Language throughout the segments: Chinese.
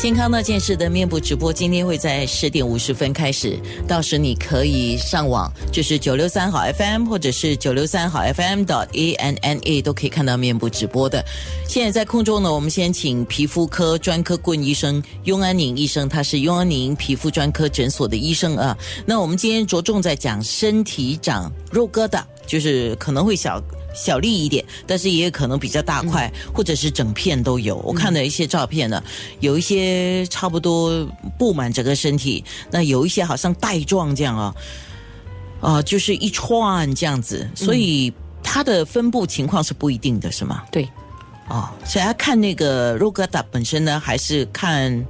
健康那件事的面部直播今天会在十点五十分开始，到时你可以上网，就是九六三好 FM 或者是九六三好 FM 的 A N N A 都可以看到面部直播的。现在在空中呢，我们先请皮肤科专科顾问医生雍安宁医生，他是雍安宁皮肤专科诊所的医生啊。那我们今天着重在讲身体长肉疙瘩，就是可能会小。小粒一点，但是也有可能比较大块，或者是整片都有。我看了一些照片呢，有一些差不多布满整个身体，那有一些好像带状这样啊，啊，就是一串这样子，所以它的分布情况是不一定的，是吗？对，哦，所以要看那个肉疙瘩本身呢，还是看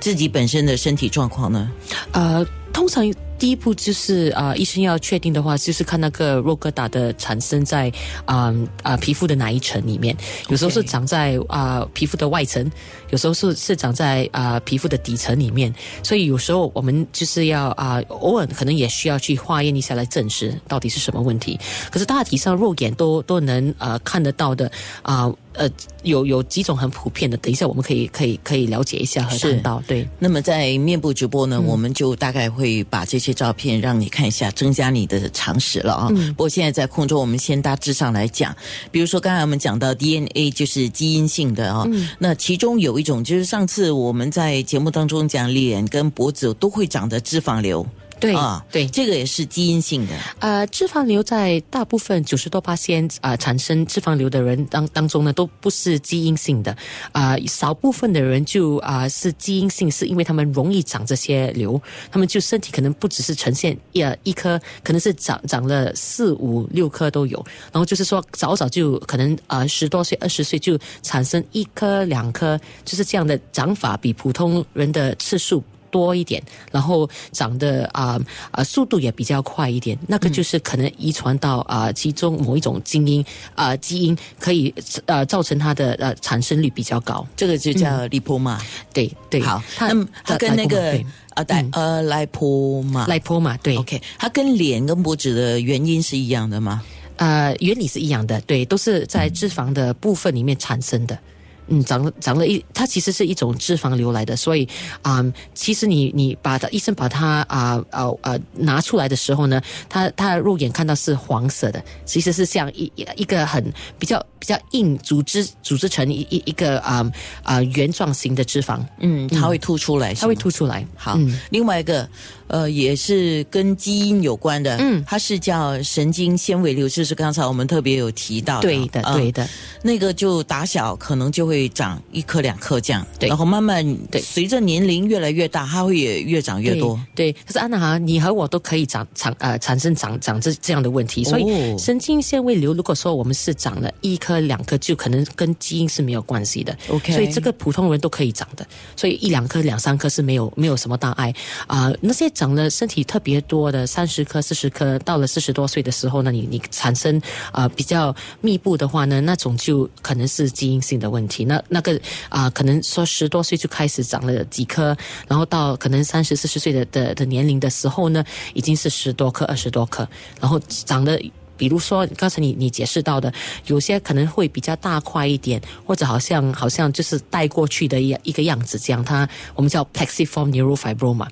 自己本身的身体状况呢？呃，通常。第一步就是啊，医生要确定的话，就是看那个肉疙瘩的产生在啊啊皮肤的哪一层里面。有时候是长在啊皮肤的外层，有时候是是长在啊皮肤的底层里面。所以有时候我们就是要啊偶尔可能也需要去化验一下来证实到底是什么问题。可是大体上肉眼都都能呃看得到的啊呃有有几种很普遍的，等一下我们可以可以可以了解一下和看到。对，那么在面部直播呢，我们就大概会把这些。照片让你看一下，增加你的常识了啊！不过现在在空中，我们先大致上来讲，比如说刚才我们讲到 DNA 就是基因性的啊，那其中有一种就是上次我们在节目当中讲，脸跟脖子都会长的脂肪瘤。对啊，对，这个也是基因性的。呃，脂肪瘤在大部分九十多八先啊产生脂肪瘤的人当当中呢，都不是基因性的。啊，少部分的人就啊是基因性，是因为他们容易长这些瘤，他们就身体可能不只是呈现一一颗，可能是长长了四五六颗都有。然后就是说，早早就可能啊十多岁、二十岁就产生一颗两颗，就是这样的长法，比普通人的次数。多一点，然后长得啊啊速度也比较快一点，那个就是可能遗传到啊其中某一种基因啊基因可以呃造成它的呃产生率比较高，这个就叫利坡嘛。对对，好，那么它跟那个啊对。呃来坡嘛，来坡嘛，对，OK，它跟脸跟脖子的原因是一样的吗？呃，原理是一样的，对，都是在脂肪的部分里面产生的。嗯，长了长了一，它其实是一种脂肪瘤来的，所以啊，其实你你把它医生把它啊啊啊拿出来的时候呢，它它肉眼看到是黄色的，其实是像一一个很比较比较硬组织组织成一一一个啊啊圆状型的脂肪，嗯，它会凸出来，它会凸出来。好，另外一个呃也是跟基因有关的，嗯，它是叫神经纤维瘤，就是刚才我们特别有提到的，对的对的，那个就打小可能就会。长一颗两颗这样，对，然后慢慢对，随着年龄越来越大，它会也越长越多。对，可是安娜哈，你和我都可以长长呃产生长长这这样的问题，所以神经纤维瘤，如果说我们是长了一颗两颗，就可能跟基因是没有关系的。OK，所以这个普通人都可以长的，所以一两颗两三颗是没有没有什么大碍啊。那些长了身体特别多的三十颗四十颗，到了四十多岁的时候呢，你你产生啊比较密布的话呢，那种就可能是基因性的问题。那那个啊，可能说十多岁就开始长了几颗，然后到可能三十四十岁的的的年龄的时候呢，已经是十多颗、二十多颗，然后长得，比如说刚才你你解释到的，有些可能会比较大块一点，或者好像好像就是带过去的一一个样子，这样它我们叫 plexiform neurofibroma。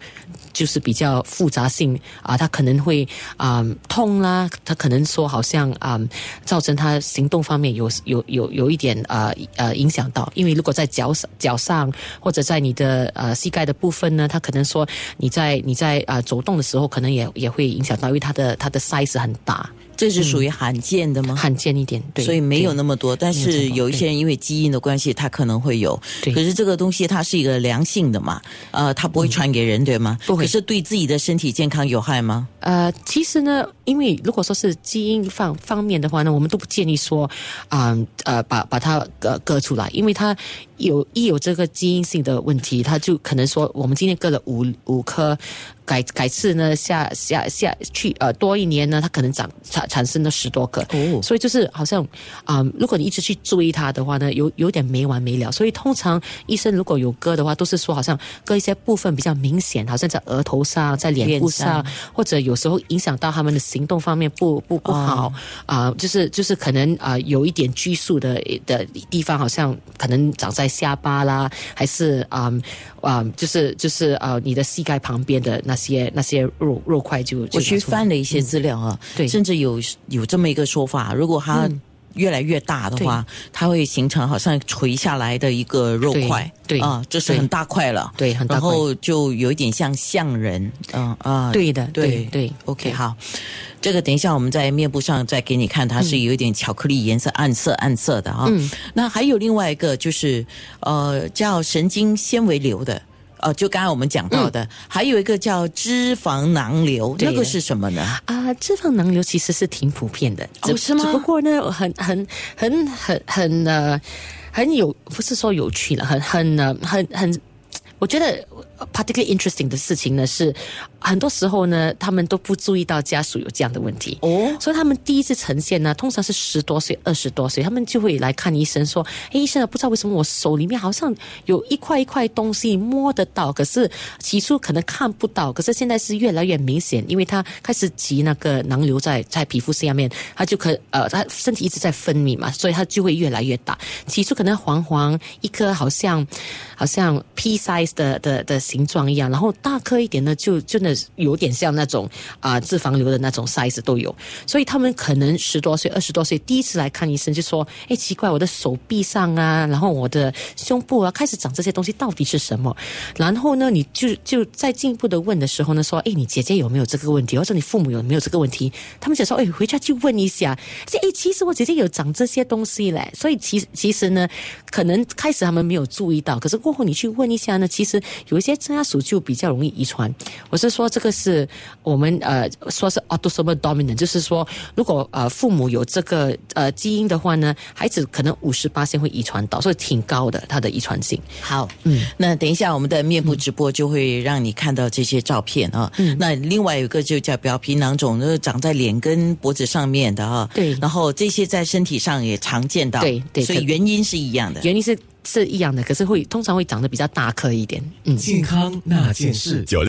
就是比较复杂性啊，他可能会啊痛啦，他可能说好像啊造成他行动方面有有有有一点啊呃影响到，因为如果在脚上脚上或者在你的呃膝盖的部分呢，他可能说你在你在啊走动的时候，可能也也会影响到，因为它的它的 size 很大。这是属于罕见的吗？罕见一点，对，所以没有那么多。但是有一些人因为基因的关系，他可能会有。对。可是这个东西它是一个良性的嘛？呃，它不会传给人，对吗？不会。可是对自己的身体健康有害吗？呃，其实呢，因为如果说是基因方方面的话呢，我们都不建议说啊呃把把它割割出来，因为它有一有这个基因性的问题，它就可能说我们今天割了五五颗。改改次呢，下下下去呃多一年呢，它可能长产产生了十多个，哦，所以就是好像啊，如果你一直去追它的话呢，有有点没完没了。所以通常医生如果有割的话，都是说好像割一些部分比较明显，好像在额头上、在脸部上，或者有时候影响到他们的行。行动方面不不不好啊、就是就是可能啊、有一点拘束的的地方，好像可能长在下巴啦，还是啊啊、就是就是啊、你的膝盖旁边的那些那些肉肉块就就我去翻了一些资料啊，对。甚至有有这么一个说法，如果它越来越大的话，它会形成好像垂下来的一个肉块，对对。啊，这是很大块了，对很大块。然后就有一点像象人，嗯啊，对的对对对。OK 对。好，这个等一下我们在面部上再给你看，它是有一点巧克力颜色，暗色暗色的啊。嗯。那还有另外一个就是呃叫神经纤维瘤的。呃，就刚才我们讲到的，还有一个叫脂肪囊瘤，那个是什么呢？啊，脂肪囊瘤其实是挺普遍的，只哦是吗？只不过呢，很很很很很呃，很有不是说有趣了，很很呃很很，我觉得 particularly interesting 的事情呢是，很多时候呢，他们都不注意到家属有这样的问题。哦，所以他们第一次呈现呢，通常是十多岁、二十多岁，他们就会来看医生，说：“哎，医生啊，不知道为什么我手里面好像有一块一块东西摸得到，可是起初可能看不到，可是现在是越来越明显，因为他开始积那个囊瘤在在皮肤下面，他就可呃，他身体一直在分泌嘛，所以他就会越来越大。起初可能黄黄一颗，好像好像 pea size 的的的形状一样，然后大颗一点呢，就真的有点像那种啊、脂肪瘤的那种 size 都有。所以他们可能十多岁、二十多岁第一次来看医生，就说：“哎，奇怪，我的手臂上啊，然后我的胸部啊，开始长这些东西，到底是什么？”然后呢，你就就再进一步的问的时候呢，说：“哎，你姐姐有没有这个问题，或者你父母有没有这个问题？”他们就说：“哎，回家去问一下。”这哎，其实我姐姐有长这些东西嘞。所以其实其实呢，可能开始他们没有注意到，可是过后你去问一下呢，其实有一些家属就比较容易遗传。我是说，这个是我们呃说是 autosomal dominant，就是说，如果呃父母有这个呃基因的话呢，孩子可能五十八会遗传到，所以挺高的它的遗传性。好，嗯，那等一下我们的面部直播就会让你看到这些照片啊。嗯，那另外有一个就叫表皮囊肿，就是长在脸跟脖子上面的啊。对然后这些在身体上也常见到。对对所以原因是一样的。原因是是一样的，可是会通常会长得比较大颗一点。嗯。健康那件事。九